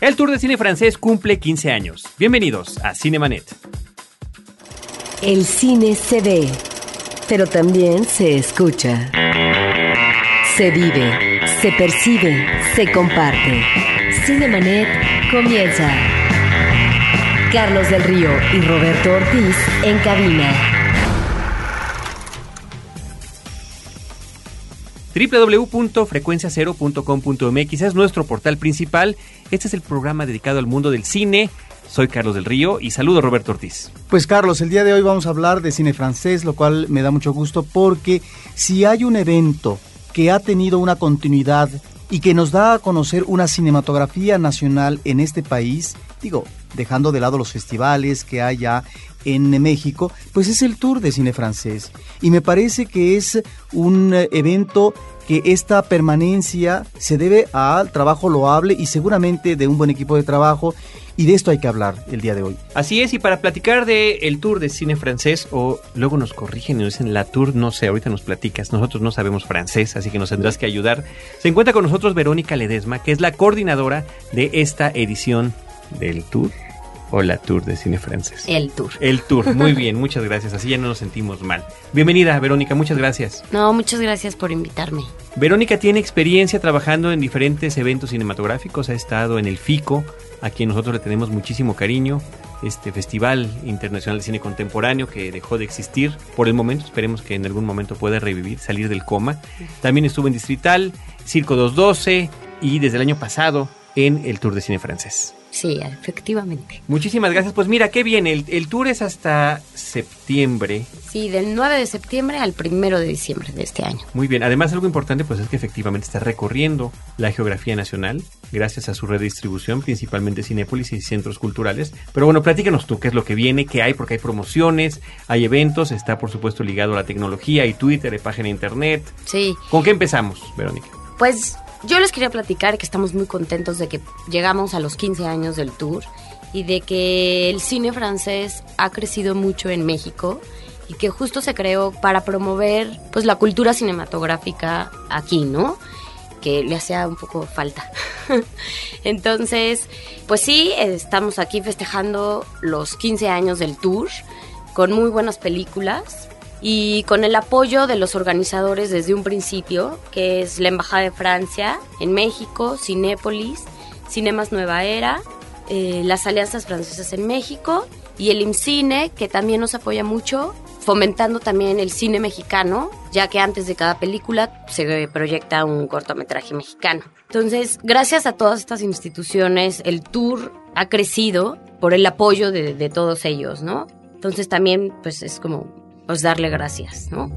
El Tour de Cine Francés cumple 15 años. Bienvenidos a Cinemanet. El cine se ve, pero también se escucha. Se vive, se percibe, se comparte. Cinemanet comienza. Carlos del Río y Roberto Ortiz en cabina. www.frecuenciacero.com.mx es nuestro portal principal. Este es el programa dedicado al mundo del cine. Soy Carlos del Río y saludo a Roberto Ortiz. Pues Carlos, el día de hoy vamos a hablar de cine francés, lo cual me da mucho gusto porque si hay un evento que ha tenido una continuidad y que nos da a conocer una cinematografía nacional en este país, digo, dejando de lado los festivales que hay ya en México, pues es el Tour de Cine Francés. Y me parece que es un evento que esta permanencia se debe al trabajo loable y seguramente de un buen equipo de trabajo y de esto hay que hablar el día de hoy. Así es, y para platicar de el tour de cine francés, o luego nos corrigen y nos dicen la tour, no sé, ahorita nos platicas, nosotros no sabemos francés, así que nos tendrás que ayudar. Se encuentra con nosotros Verónica Ledesma, que es la coordinadora de esta edición del tour. O la tour de cine francés. El tour. El tour, muy bien, muchas gracias, así ya no nos sentimos mal. Bienvenida, Verónica, muchas gracias. No, muchas gracias por invitarme. Verónica tiene experiencia trabajando en diferentes eventos cinematográficos, ha estado en el FICO, a quien nosotros le tenemos muchísimo cariño, este Festival Internacional de Cine Contemporáneo que dejó de existir por el momento, esperemos que en algún momento pueda revivir, salir del coma. También estuvo en Distrital, Circo 212 y desde el año pasado en el Tour de Cine Francés. Sí, efectivamente. Muchísimas gracias. Pues mira, qué bien. El, el, tour es hasta septiembre. Sí, del 9 de septiembre al 1 de diciembre de este año. Muy bien. Además, algo importante pues es que efectivamente está recorriendo la geografía nacional gracias a su redistribución, principalmente Cinépolis y centros culturales. Pero bueno, platícanos tú qué es lo que viene, qué hay, porque hay promociones, hay eventos, está por supuesto ligado a la tecnología, hay Twitter, hay página de internet. Sí. ¿Con qué empezamos, Verónica? Pues yo les quería platicar que estamos muy contentos de que llegamos a los 15 años del tour y de que el cine francés ha crecido mucho en México y que justo se creó para promover pues la cultura cinematográfica aquí, ¿no? Que le hacía un poco falta. Entonces, pues sí, estamos aquí festejando los 15 años del tour con muy buenas películas y con el apoyo de los organizadores desde un principio, que es la Embajada de Francia en México, Cinépolis, Cinemas Nueva Era, eh, las Alianzas Francesas en México y el IMCINE, que también nos apoya mucho, fomentando también el cine mexicano, ya que antes de cada película se proyecta un cortometraje mexicano. Entonces, gracias a todas estas instituciones, el tour ha crecido por el apoyo de, de todos ellos, ¿no? Entonces también, pues es como pues darle gracias, ¿no?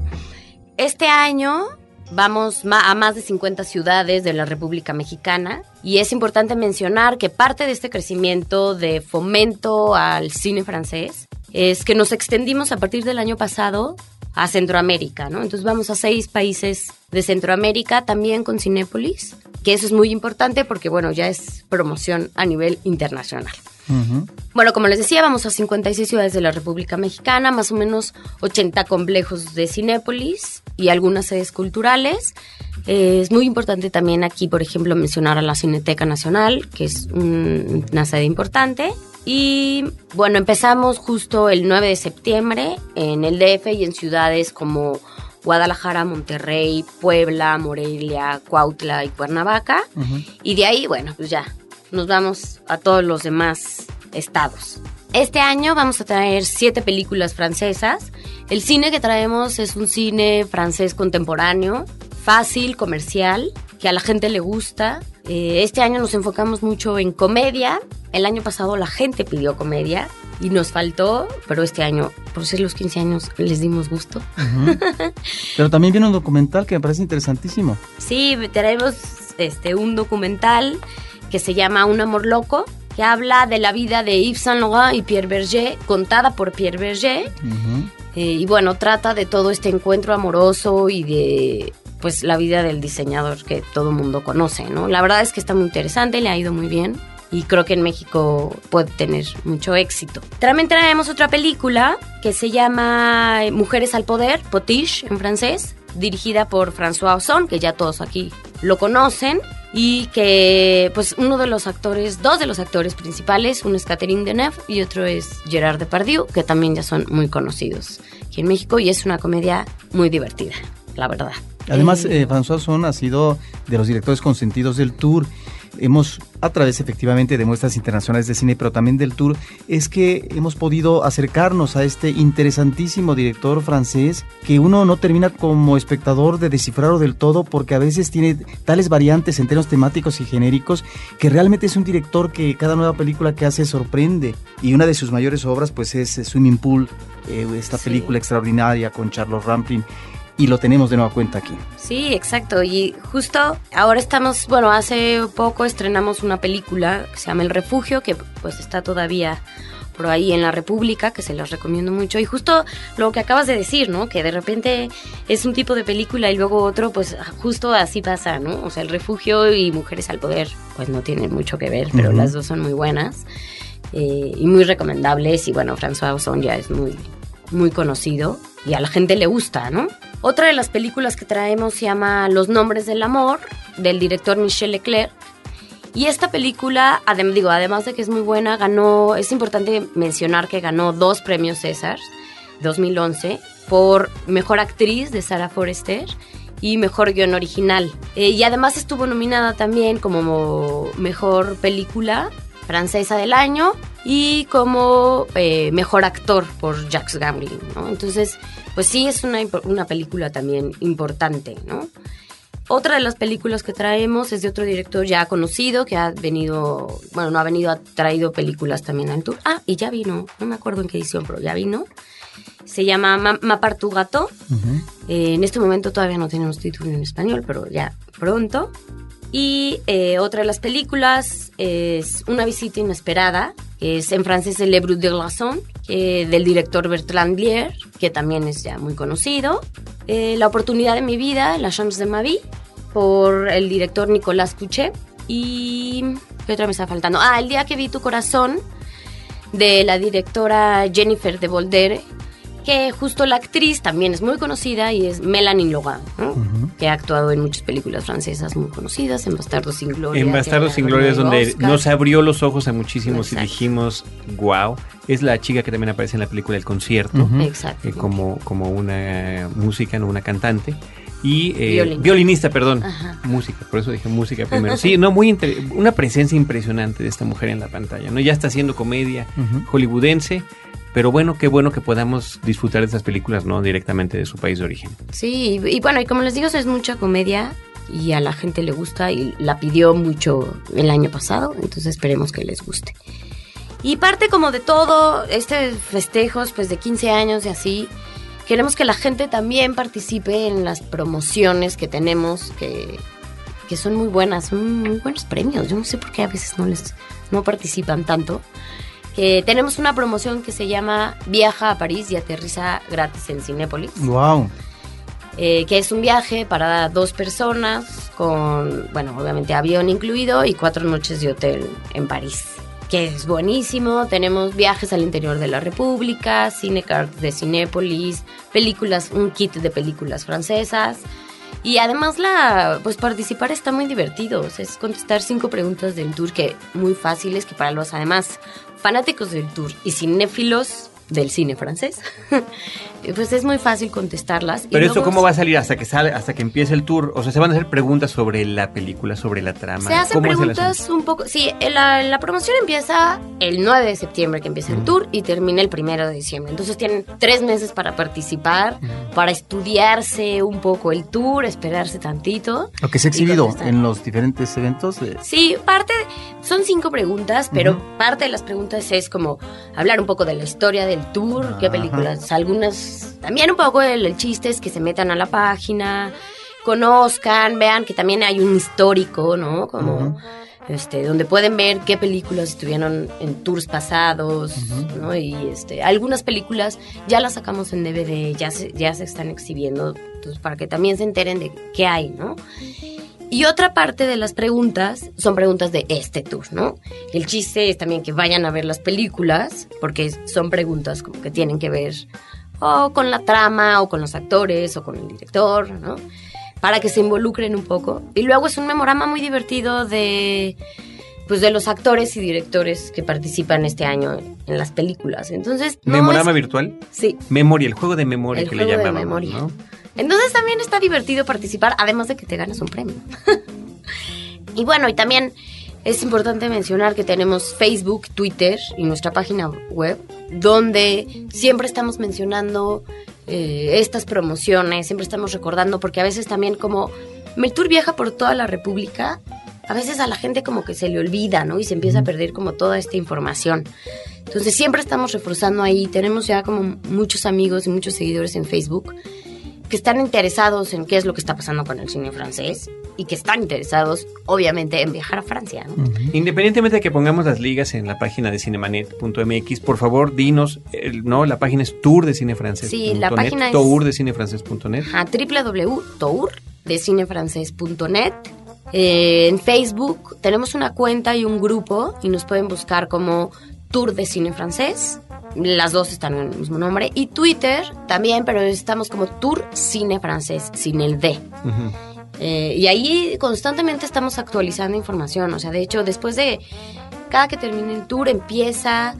Este año vamos a más de 50 ciudades de la República Mexicana y es importante mencionar que parte de este crecimiento de fomento al cine francés es que nos extendimos a partir del año pasado a Centroamérica, ¿no? Entonces vamos a seis países de Centroamérica también con Cinépolis, que eso es muy importante porque, bueno, ya es promoción a nivel internacional. Bueno, como les decía, vamos a 56 ciudades de la República Mexicana, más o menos 80 complejos de Cinépolis y algunas sedes culturales. Eh, es muy importante también aquí, por ejemplo, mencionar a la Cineteca Nacional, que es una sede importante. Y bueno, empezamos justo el 9 de septiembre en el DF y en ciudades como Guadalajara, Monterrey, Puebla, Morelia, Cuautla y Cuernavaca. Y de ahí, bueno, pues ya nos vamos a todos los demás estados. Este año vamos a traer siete películas francesas. El cine que traemos es un cine francés contemporáneo, fácil, comercial, que a la gente le gusta. Eh, este año nos enfocamos mucho en comedia. El año pasado la gente pidió comedia y nos faltó, pero este año, por ser los 15 años, les dimos gusto. Pero también viene un documental que me parece interesantísimo. Sí, traemos este, un documental que se llama Un amor loco, que habla de la vida de Yves Saint Laurent y Pierre Berger, contada por Pierre Berger. Eh, y bueno, trata de todo este encuentro amoroso y de pues la vida del diseñador que todo mundo conoce, ¿no? La verdad es que está muy interesante, le ha ido muy bien y creo que en México puede tener mucho éxito. También traemos otra película que se llama Mujeres al Poder, Potiche en francés, dirigida por François Ozon, que ya todos aquí lo conocen y que pues uno de los actores, dos de los actores principales, uno es Catherine Deneuve y otro es Gerard Depardieu, que también ya son muy conocidos aquí en México y es una comedia muy divertida, la verdad. Además, eh, François Son ha sido de los directores consentidos del tour hemos, a través efectivamente de muestras internacionales de cine, pero también del tour, es que hemos podido acercarnos a este interesantísimo director francés que uno no termina como espectador de descifrarlo del todo porque a veces tiene tales variantes en términos temáticos y genéricos que realmente es un director que cada nueva película que hace sorprende. Y una de sus mayores obras pues es Swimming Pool, eh, esta película extraordinaria con Charles Rampling y lo tenemos de nueva cuenta aquí. Sí, exacto. Y justo ahora estamos, bueno, hace poco estrenamos una película que se llama El Refugio, que pues está todavía por ahí en la República, que se las recomiendo mucho. Y justo lo que acabas de decir, ¿no? Que de repente es un tipo de película y luego otro, pues justo así pasa, ¿no? O sea, El Refugio y Mujeres al Poder, pues no tienen mucho que ver, pero las dos son muy buenas eh, y muy recomendables. Y bueno, François Ozon ya es muy, muy conocido y a la gente le gusta, ¿no? Otra de las películas que traemos se llama Los Nombres del Amor, del director Michel Leclerc. Y esta película, digo, además de que es muy buena, ganó, es importante mencionar que ganó dos premios César 2011 por Mejor Actriz de Sarah Forrester y Mejor Guión Original. Eh, y además estuvo nominada también como Mejor Película Francesa del Año y como eh, Mejor Actor por Jacques Gambling, ¿no? Entonces, pues sí es una, una película también importante, ¿no? Otra de las películas que traemos es de otro director ya conocido que ha venido, bueno, no ha venido, ha traído películas también al tour. Ah, y ya vino, no me acuerdo en qué edición, pero ya vino. Se llama Mapartu Gato. Eh, en este momento todavía no tenemos título en español, pero ya pronto. Y eh, otra de las películas es Una visita inesperada, que es en francés Le Brut de Glaçon, del director Bertrand Blier, que también es ya muy conocido. Eh, la oportunidad de mi vida, La chance de ma vie, por el director Nicolas Couchet. Y... ¿Qué otra me está faltando? Ah, El día que vi tu corazón, de la directora Jennifer de Volder, que justo la actriz también es muy conocida y es Melanie Logan, que ha actuado en muchas películas francesas muy conocidas, en Bastardos sin Gloria. En Bastardos sin Gloria es donde nos abrió los ojos a muchísimos y dijimos, wow, es la chica que también aparece en la película El Concierto, Exacto. Eh, como, como una música, no una cantante. Y eh, violinista. perdón, música, por eso dije música primero. Sí, no, muy una presencia impresionante de esta mujer en la pantalla, ¿no? Ya está haciendo comedia hollywoodense, pero bueno, qué bueno que podamos disfrutar de estas películas, ¿no? Directamente de su país de origen. Sí, y, bueno, y como les digo, es mucha comedia y a la gente le gusta y la pidió mucho el año pasado, entonces esperemos que les guste. Y parte como de todo, este festejos pues de 15 años y así, queremos que la gente también participe en las promociones que tenemos, que, que son muy buenas, son muy buenos premios. Yo no sé por qué a veces no les no participan tanto tenemos una promoción que se llama Viaja a París y aterriza gratis en Cinépolis. ¡Wow! Eh, que es un viaje para dos personas con, bueno, obviamente avión incluido y cuatro noches de hotel en París. Que es buenísimo. Tenemos viajes al interior de la República, Cinecard de Cinépolis, películas, un kit de películas francesas. Y además la pues participar está muy divertido, es contestar cinco preguntas del tour que muy fáciles que para los además fanáticos del tour y cinéfilos del cine francés, pues es muy fácil contestarlas. Pero eso cómo va a salir hasta que sale, hasta que empiece el tour, o sea, se van a hacer preguntas sobre la película, sobre la trama. Se hacen preguntas un poco, sí, la, la, promoción empieza el 9 de septiembre que empieza el tour y termina el 1 de diciembre. Entonces tienen tres meses para participar, para estudiarse un poco el tour, esperarse tantito. Lo que se ha exhibido en los diferentes eventos. Sí, parte, son cinco preguntas, pero parte de las preguntas es como hablar un poco de la historia del tour, qué películas, algunas, también un poco el, chiste es que se metan a la página, conozcan, vean que también hay un histórico, ¿no? Como... Este, donde pueden ver qué películas estuvieron en tours pasados, ¿no? Y este, algunas películas ya las sacamos en DVD, ya se, ya se están exhibiendo, entonces, para que también se enteren de qué hay, ¿no? Y otra parte de las preguntas son preguntas de este tour, ¿no? El chiste es también que vayan a ver las películas, porque son preguntas como que tienen que ver o con la trama, o con los actores, o con el director, ¿no? para que se involucren un poco. Y luego es un memorama muy divertido de pues de los actores y directores que participan este año en las películas. Entonces, no ¿Memorama es- virtual? Sí. Memoria, el juego de memoria El que le juego de memoria. ¿no? Entonces también está divertido participar, además de que te ganas un premio. y bueno, y también es importante mencionar que tenemos Facebook, Twitter y nuestra página web, donde siempre estamos mencionando eh, estas promociones, siempre estamos recordando, porque a veces también como Meltour viaja por toda la República, a veces a la gente como que se le olvida, ¿no? Y se empieza a perder como toda esta información. Entonces siempre estamos reforzando ahí, tenemos ya como muchos amigos y muchos seguidores en Facebook que están interesados en qué es lo que está pasando con el cine francés y que están interesados, obviamente, en viajar a Francia. ¿no? Independientemente de que pongamos las ligas en la página de cinemanet.mx, por favor, dinos, el- no, la página es tour de cinefrancés. Sí, la página es- tour de cinefrancés.net. A www.tour.cinefrancés.net. Eh, en Facebook tenemos una cuenta y un grupo y nos pueden buscar como Tour de Cine Francés. Las dos están en el mismo nombre. Y Twitter también, pero estamos como Tour Cine Francés, sin el D. Ujú. Eh, y ahí constantemente estamos actualizando información. O sea, de hecho, después de cada que termine el tour, empieza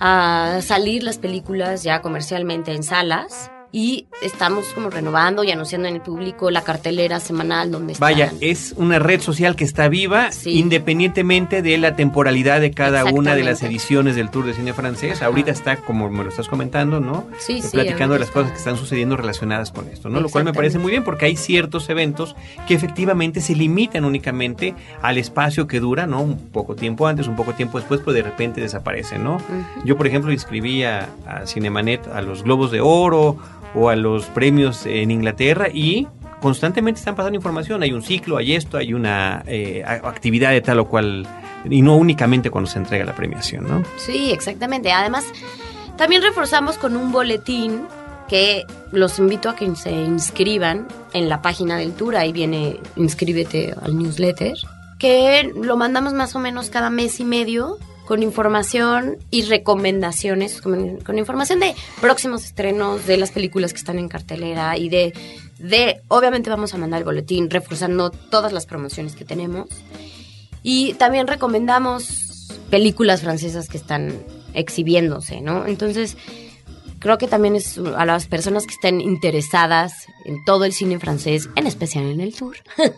a salir las películas ya comercialmente en salas. Y estamos como renovando y anunciando en el público la cartelera semanal donde están. Vaya, es una red social que está viva Sí. independientemente de la temporalidad de cada una de las ediciones del Tour de Cine Francés. Ajá. Ahorita está, como me lo estás comentando, ¿no? Sí, Eh, sí, Platicando de las cosas está. que están sucediendo relacionadas con esto, ¿no? Lo cual me parece muy bien porque hay ciertos eventos que efectivamente se limitan únicamente al espacio que dura, ¿no? Un poco tiempo antes, un poco tiempo después, pero de repente desaparecen, ¿no? Yo, por ejemplo, inscribí a, a Cinemanet a los Globos de Oro o a los premios en Inglaterra y constantemente están pasando información. Hay un ciclo, hay esto, hay una eh, actividad de tal o cual, y no únicamente cuando se entrega la premiación, ¿no? Sí, exactamente. Además, también reforzamos con un boletín que los invito a que se inscriban en la página del tour. Ahí viene inscríbete al newsletter. Que lo mandamos más o menos cada mes y medio con información y recomendaciones, con, con información de próximos estrenos, de las películas que están en cartelera y de, de, obviamente vamos a mandar el boletín reforzando todas las promociones que tenemos. Y también recomendamos películas francesas que están exhibiéndose, ¿no? Entonces, creo que también es a las personas que estén interesadas en todo el cine francés, en especial en el tour,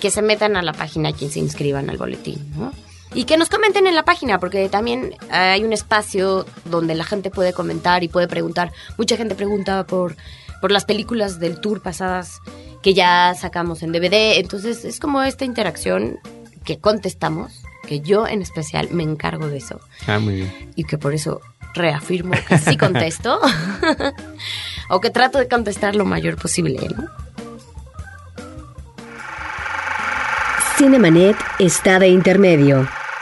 que se metan a la página y se inscriban al boletín, ¿no? Y que nos comenten en la página, porque también hay un espacio donde la gente puede comentar y puede preguntar. Mucha gente pregunta por, por las películas del tour pasadas que ya sacamos en DVD. Entonces es como esta interacción que contestamos, que yo en especial me encargo de eso Ah, muy bien. y que por eso reafirmo que sí contesto o que trato de contestar lo mayor posible, ¿no? Cinemanet está de intermedio.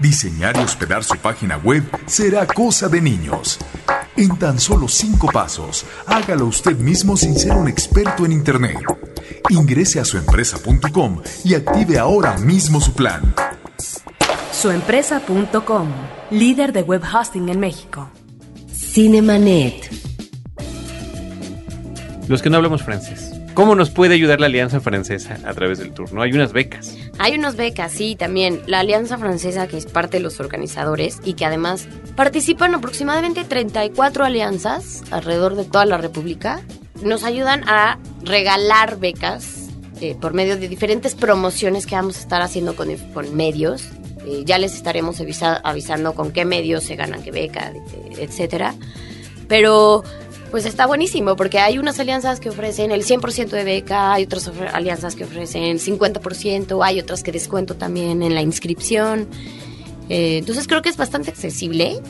diseñar y hospedar su página web será cosa de niños. En tan solo cinco pasos, hágalo usted mismo sin ser un experto en Internet. Ingrese a suempresa.com y active ahora mismo su plan. Suempresa.com, líder de web hosting en México. Cinemanet. Los que no hablamos francés. ¿Cómo nos puede ayudar la Alianza Francesa a través del tour? ¿No? Hay unas becas. Hay unas becas, sí, también. La Alianza Francesa, que es parte de los organizadores y que además participan aproximadamente 34 alianzas alrededor de toda la República, nos ayudan a regalar becas eh, por medio de diferentes promociones que vamos a estar haciendo con, medios. Eh, ya les estaremos avisa- avisando con qué medios se ganan qué beca, etcétera. Pero pues está buenísimo porque hay unas alianzas que ofrecen el 100% de beca, hay otras alianzas que ofrecen 50%, hay otras que descuento también en la inscripción. Eh, entonces creo que es bastante accesible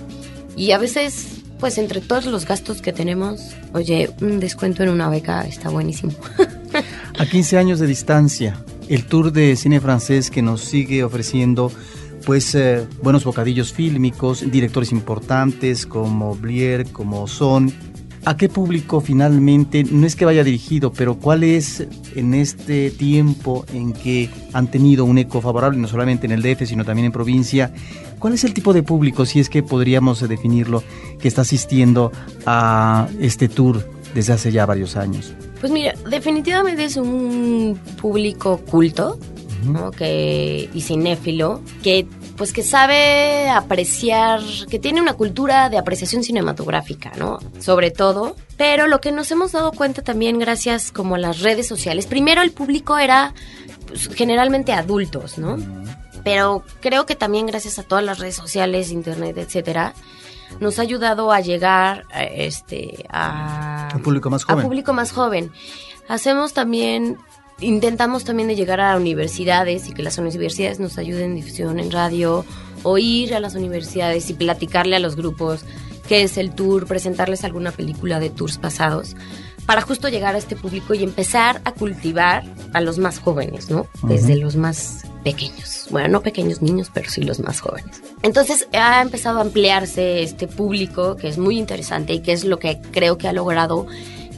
y a veces, pues entre todos los gastos que tenemos, oye, un descuento en una beca está buenísimo. A 15 años de distancia, el tour de cine francés que nos sigue ofreciendo pues eh, buenos bocadillos fílmicos, directores importantes como Blier, como Son. ¿A qué público finalmente, no es que vaya dirigido, pero cuál es en este tiempo en que han tenido un eco favorable, no solamente en el DF, sino también en provincia, cuál es el tipo de público, si es que podríamos definirlo, que está asistiendo a este tour desde hace ya varios años? Pues mira, definitivamente es un público culto, ¿no? que, y cinéfilo, que pues que sabe apreciar, que tiene una cultura de apreciación cinematográfica, ¿no? Sobre todo. Pero lo que nos hemos dado cuenta también gracias como a las redes sociales, primero el público era pues, generalmente adultos, ¿no? Pero creo que también gracias a todas las redes sociales, internet, etcétera, nos ha ayudado a llegar eh, este a Un público más joven. a público más joven. Hacemos también intentamos también de llegar a universidades y que las universidades nos ayuden en difusión en radio o ir a las universidades y platicarle a los grupos qué es el tour, presentarles alguna película de tours pasados para justo llegar a este público y empezar a cultivar a los más jóvenes, ¿no? Desde los más pequeños. Bueno, no pequeños niños, pero sí los más jóvenes. Entonces ha empezado a ampliarse este público que es muy interesante y que es lo que creo que ha logrado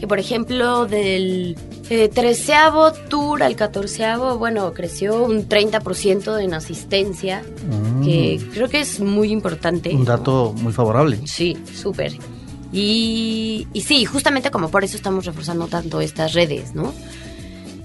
que por ejemplo del eh, treceavo tour al catorceavo, bueno, creció un 30% en asistencia, que creo que es muy importante. Mm. Un dato muy favorable. Sí, súper. Y, y sí, justamente como por eso estamos reforzando tanto estas redes, ¿no?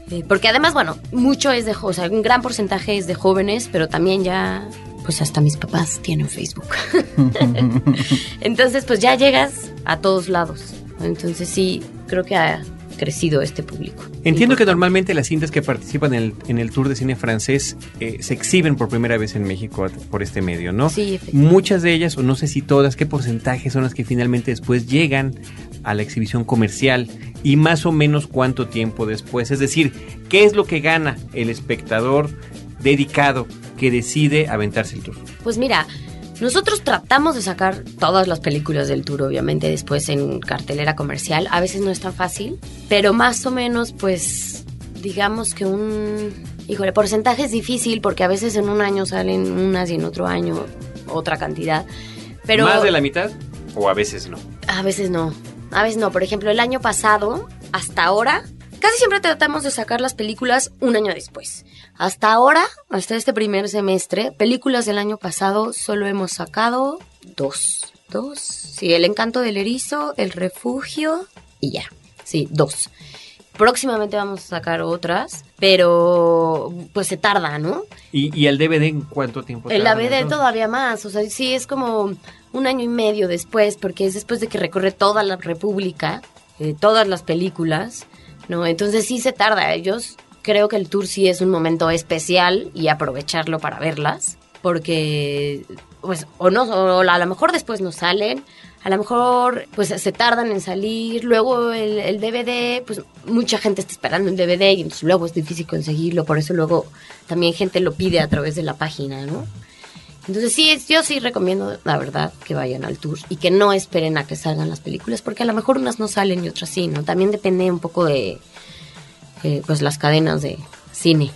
Eh, porque además, bueno, mucho es de, o sea, un gran porcentaje es de jóvenes, pero también ya, pues hasta mis papás tienen Facebook. Entonces, pues ya llegas a todos lados. Entonces sí, creo que ha crecido este público. Entiendo que normalmente las cintas que participan en el, en el Tour de Cine Francés eh, se exhiben por primera vez en México por este medio, ¿no? Sí, efectivamente. Muchas de ellas, o no sé si todas, ¿qué porcentaje son las que finalmente después llegan a la exhibición comercial? Y más o menos cuánto tiempo después. Es decir, ¿qué es lo que gana el espectador dedicado que decide aventarse el tour? Pues mira, nosotros tratamos de sacar todas las películas del tour, obviamente, después en cartelera comercial. A veces no es tan fácil, pero más o menos, pues, digamos que un... Híjole, porcentaje es difícil porque a veces en un año salen unas y en otro año otra cantidad. Pero ¿Más de la mitad? O a veces no. a veces no. A veces no. Por ejemplo, el año pasado, hasta ahora, casi siempre tratamos de sacar las películas un año después. Hasta ahora, hasta este primer semestre, películas del año pasado solo hemos sacado dos. Dos. Sí, El encanto del erizo, El refugio y ya. Sí, dos. Próximamente vamos a sacar otras, pero pues se tarda, ¿no? ¿Y, y el DVD en cuánto tiempo? El tarda, todavía más, o sea, sí es como un año y medio después, porque es después de que recorre toda la República, eh, todas las películas, ¿no? Entonces sí se tarda. Ellos creo que el tour sí es un momento especial y aprovecharlo para verlas, porque, pues, o no, o a lo mejor después no salen. A lo mejor pues se tardan en salir, luego el, DVD, pues mucha gente está esperando el DVD y entonces luego es difícil conseguirlo, por eso luego también gente lo pide a través de la página, ¿no? Entonces sí, yo sí recomiendo, la verdad, que vayan al tour y que no esperen a que salgan las películas, porque a lo mejor unas no salen y otras sí, ¿no? También depende un poco de, eh, pues, las cadenas de cine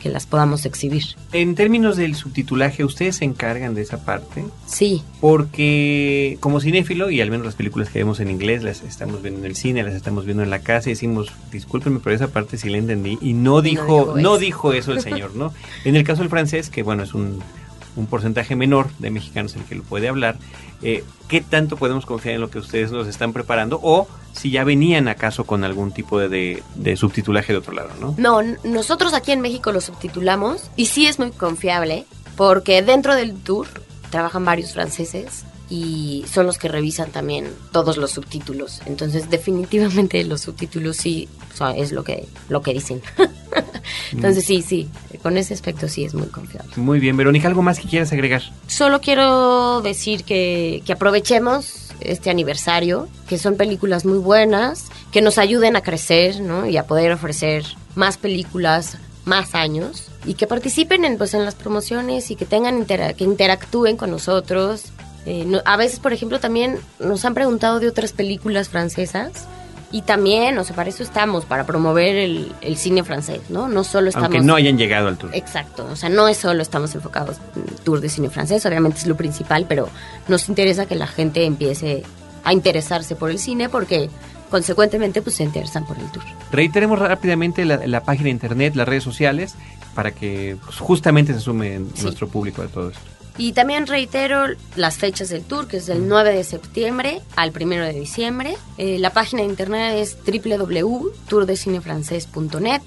que las podamos exhibir. En términos del subtitulaje, ¿ustedes se encargan de esa parte? Sí, Porque como cinéfilo, y al menos las películas que vemos en inglés, las estamos viendo en el cine, las estamos viendo en la casa, y decimos, discúlpenme, pero esa parte sí la entendí. Y no dijo, no eso. dijo eso el señor, ¿no? En el caso del francés, que bueno, es un, un porcentaje menor de mexicanos el que lo puede hablar, eh, ¿qué tanto podemos confiar en lo que ustedes nos están preparando? O si ya venían acaso con algún tipo de, de- de subtitulaje de otro lado, ¿no? No, nosotros aquí en México lo subtitulamos y sí es muy confiable porque dentro del tour trabajan varios franceses y son los que revisan también todos los subtítulos. Entonces, definitivamente los subtítulos sí son- es lo que lo que dicen. Entonces, sí, sí, con ese aspecto sí es muy confiable. Muy bien, Verónica, ¿algo más que quieras agregar? Solo quiero decir que, que aprovechemos este aniversario, que son películas muy buenas, que nos ayuden a crecer, ¿no? Y a poder ofrecer más películas, más años, y que participen en, pues, en las promociones y que tengan intera- que interactúen con nosotros. Eh, no- a veces, por ejemplo, también nos han preguntado de otras películas francesas Y también, o sea, para eso estamos, para promover el, el cine francés, ¿no? No solo estamos... Aunque no hayan llegado al tour. Exacto, o sea, no es solo estamos enfocados en el tour de cine francés, obviamente es lo principal, pero nos interesa que la gente empiece a interesarse por el cine porque consecuentemente pues se interesan por el tour. Reiteremos rápidamente la, la página de internet, las redes sociales, para que pues, justamente se sume Sí. nuestro público a todo esto. Y también reitero las fechas del tour, que es del 9 de septiembre al 1 de diciembre. Eh, la página de internet es www.tourdecinefrancés.net.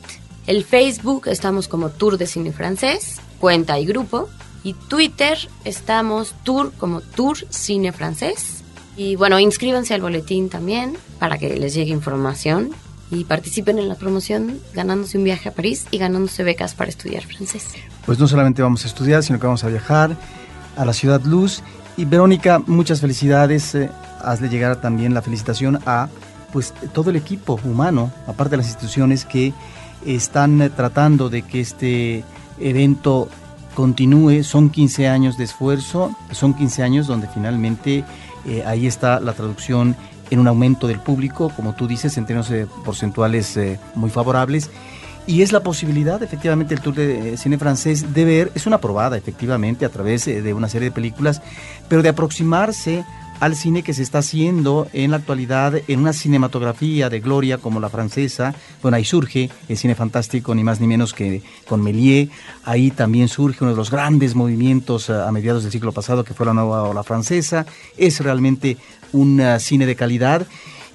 El Facebook estamos como Tour de Cine Francés, cuenta y grupo. Y Twitter estamos Tour como Tour Cine Francés. Y bueno, inscríbanse al boletín también para que les llegue información y participen en la promoción ganándose un viaje a París y ganándose becas para estudiar francés. Pues no solamente vamos a estudiar, sino que vamos a viajar a la Ciudad Luz. Y Verónica, muchas felicidades. eh, hazle llegar también la felicitación a pues todo el equipo humano, aparte de las instituciones que están eh, tratando de que este evento continúe. Son 15 años de esfuerzo, son 15 años donde finalmente eh, ahí está la traducción en un aumento del público, como tú dices, en términos eh, porcentuales eh, muy favorables. Y es la posibilidad, efectivamente, el Tour de eh, Cine Francés de ver, es una probada, efectivamente, a través eh, de una serie de películas, pero de aproximarse al cine que se está haciendo en la actualidad en una cinematografía de gloria como la francesa. Bueno, ahí surge el cine fantástico, ni más ni menos que con Méliès. Ahí también surge uno de los grandes movimientos eh, a mediados del siglo pasado, que fue la nueva ola francesa. Es realmente un eh, cine de calidad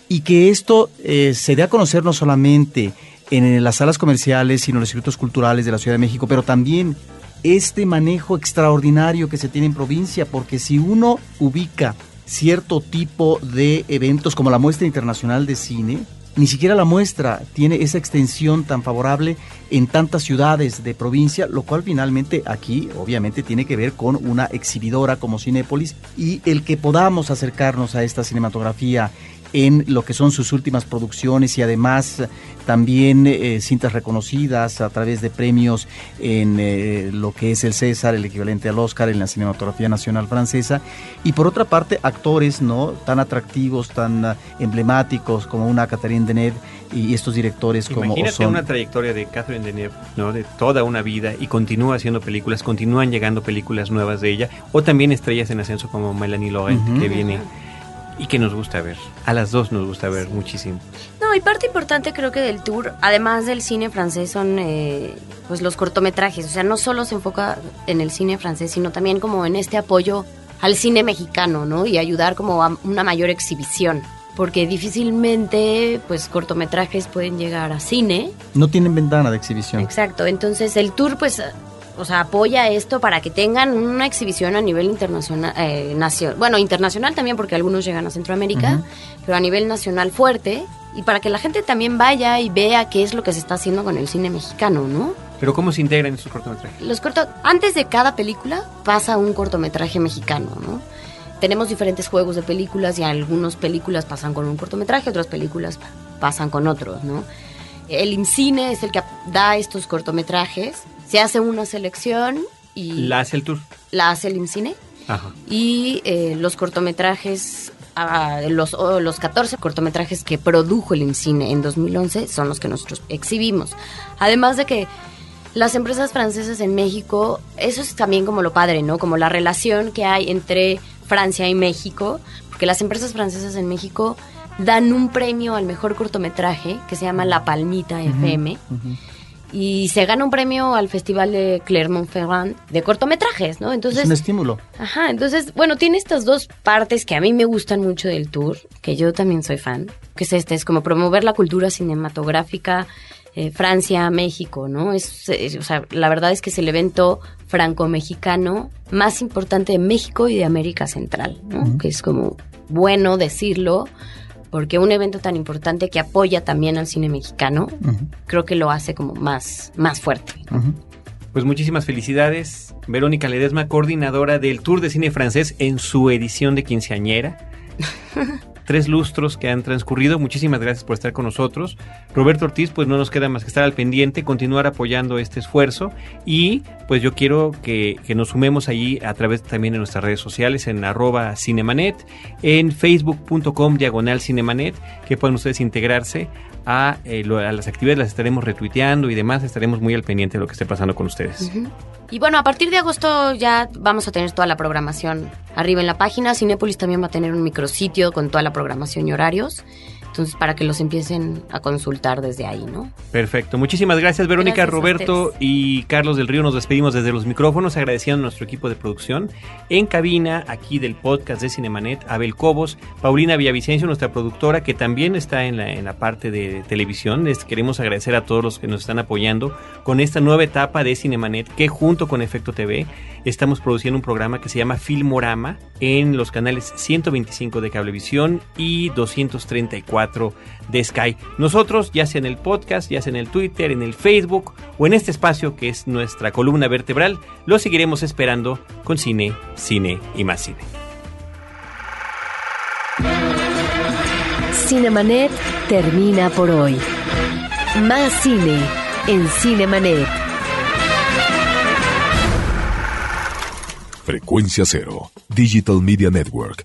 y que esto eh, se dé a conocer no solamente en las salas comerciales, sino en los circuitos culturales de la Ciudad de México, pero también este manejo extraordinario que se tiene en provincia, porque si uno ubica cierto tipo de eventos como la muestra internacional de cine, ni siquiera la muestra tiene esa extensión tan favorable en tantas ciudades de provincia, lo cual finalmente aquí obviamente tiene que ver con una exhibidora como Cinépolis y el que podamos acercarnos a esta cinematografía en lo que son sus últimas producciones y además también eh, cintas reconocidas a través de premios en eh, lo que es el César, el equivalente al Oscar en la cinematografía nacional francesa. Y por otra parte actores no tan atractivos, tan ah, emblemáticos como una Catherine Deneuve y estos directores como Imagínate una trayectoria de Catherine Deneuve, ¿no? De toda una vida y continúa haciendo películas, continúan llegando películas nuevas de ella, o también estrellas en ascenso como Melanie Laurent, que viene y que nos gusta ver. A las dos nos gusta ver muchísimo. No, y parte importante creo que del tour, además del cine francés, son eh, pues los cortometrajes. O sea, no solo se enfoca en el cine francés, sino también como en este apoyo al cine mexicano, ¿no? Y ayudar como a una mayor exhibición. Porque difícilmente, pues, cortometrajes pueden llegar a cine. no tienen ventana de exhibición. Exacto. Entonces, el tour, pues, o sea, apoya esto para que tengan una exhibición a nivel internacional, eh, bueno, internacional también, porque algunos llegan a Centroamérica, pero a nivel nacional fuerte, y para que la gente también vaya y vea qué es lo que se está haciendo con el cine mexicano, ¿no? Pero ¿cómo se integran estos cortometrajes? Los corto antes de cada película pasa un cortometraje mexicano, ¿no? Tenemos diferentes juegos de películas y algunas películas pasan con un cortometraje, otras películas pa- pasan con otros, ¿no? El IMCINE es el que da estos cortometrajes, se hace una selección y La hace el tour. la hace el IMCINE Ajá. y eh, los cortometrajes, ah, los, oh, los 14 cortometrajes que produjo el IMCINE en 2011 son los que nosotros exhibimos. Además de que las empresas francesas en México, eso es también como lo padre, ¿no? Como la relación que hay entre Francia y México, porque las empresas francesas en México dan un premio al mejor cortometraje que se llama La Palmita FM y se gana un premio al Festival de Clermont-Ferrand de cortometrajes, ¿no? Entonces, es un estímulo. Ajá, entonces, bueno, tiene estas dos partes que a mí me gustan mucho del tour, que yo también soy fan, que es este, es como promover la cultura cinematográfica eh, Francia, México, ¿no? Es, es- o sea, la verdad es que es el evento franco-mexicano más importante de México y de América Central, ¿no? Que es como bueno decirlo, porque un evento tan importante que apoya también al cine mexicano, creo que lo hace como más, más fuerte. Pues muchísimas felicidades, Verónica Ledesma, coordinadora del Tour de Cine Francés en su edición de quinceañera. tres lustros que han transcurrido. Muchísimas gracias por estar con nosotros. Roberto Ortiz, pues no nos queda más que estar al pendiente, continuar apoyando este esfuerzo y pues yo quiero que, nos sumemos allí a través también de nuestras redes sociales en arroba cinemanet, en facebook.com diagonal cinemanet, que puedan ustedes integrarse a, eh, lo- a las actividades, las estaremos retuiteando y demás, estaremos muy al pendiente de lo que esté pasando con ustedes. Y bueno, a partir de agosto ya vamos a tener toda la programación arriba en la página. Cinépolis también va a tener un micrositio con toda la programación y horarios. Entonces, para que los empiecen a consultar desde ahí, ¿no? Perfecto. Muchísimas gracias, Verónica, Gracias Roberto y Carlos del Río. Nos despedimos desde los micrófonos, agradeciendo a nuestro equipo de producción. En cabina, aquí del podcast de Cinemanet, Abel Cobos, Paulina Villavicencio, nuestra productora, que también está en la, en la parte de televisión. Les queremos agradecer a todos los que nos están apoyando con esta nueva etapa de Cinemanet, que junto con Efecto TV estamos produciendo un programa que se llama Filmorama en los canales 125 de Cablevisión y 234 de Sky. Nosotros, ya sea en el podcast, ya sea en el Twitter, en el Facebook o en este espacio que es nuestra columna vertebral, lo seguiremos esperando con cine, cine y más cine. Cinemanet termina por hoy. Más cine en Cinemanet. Frecuencia Cero, Digital Media Network,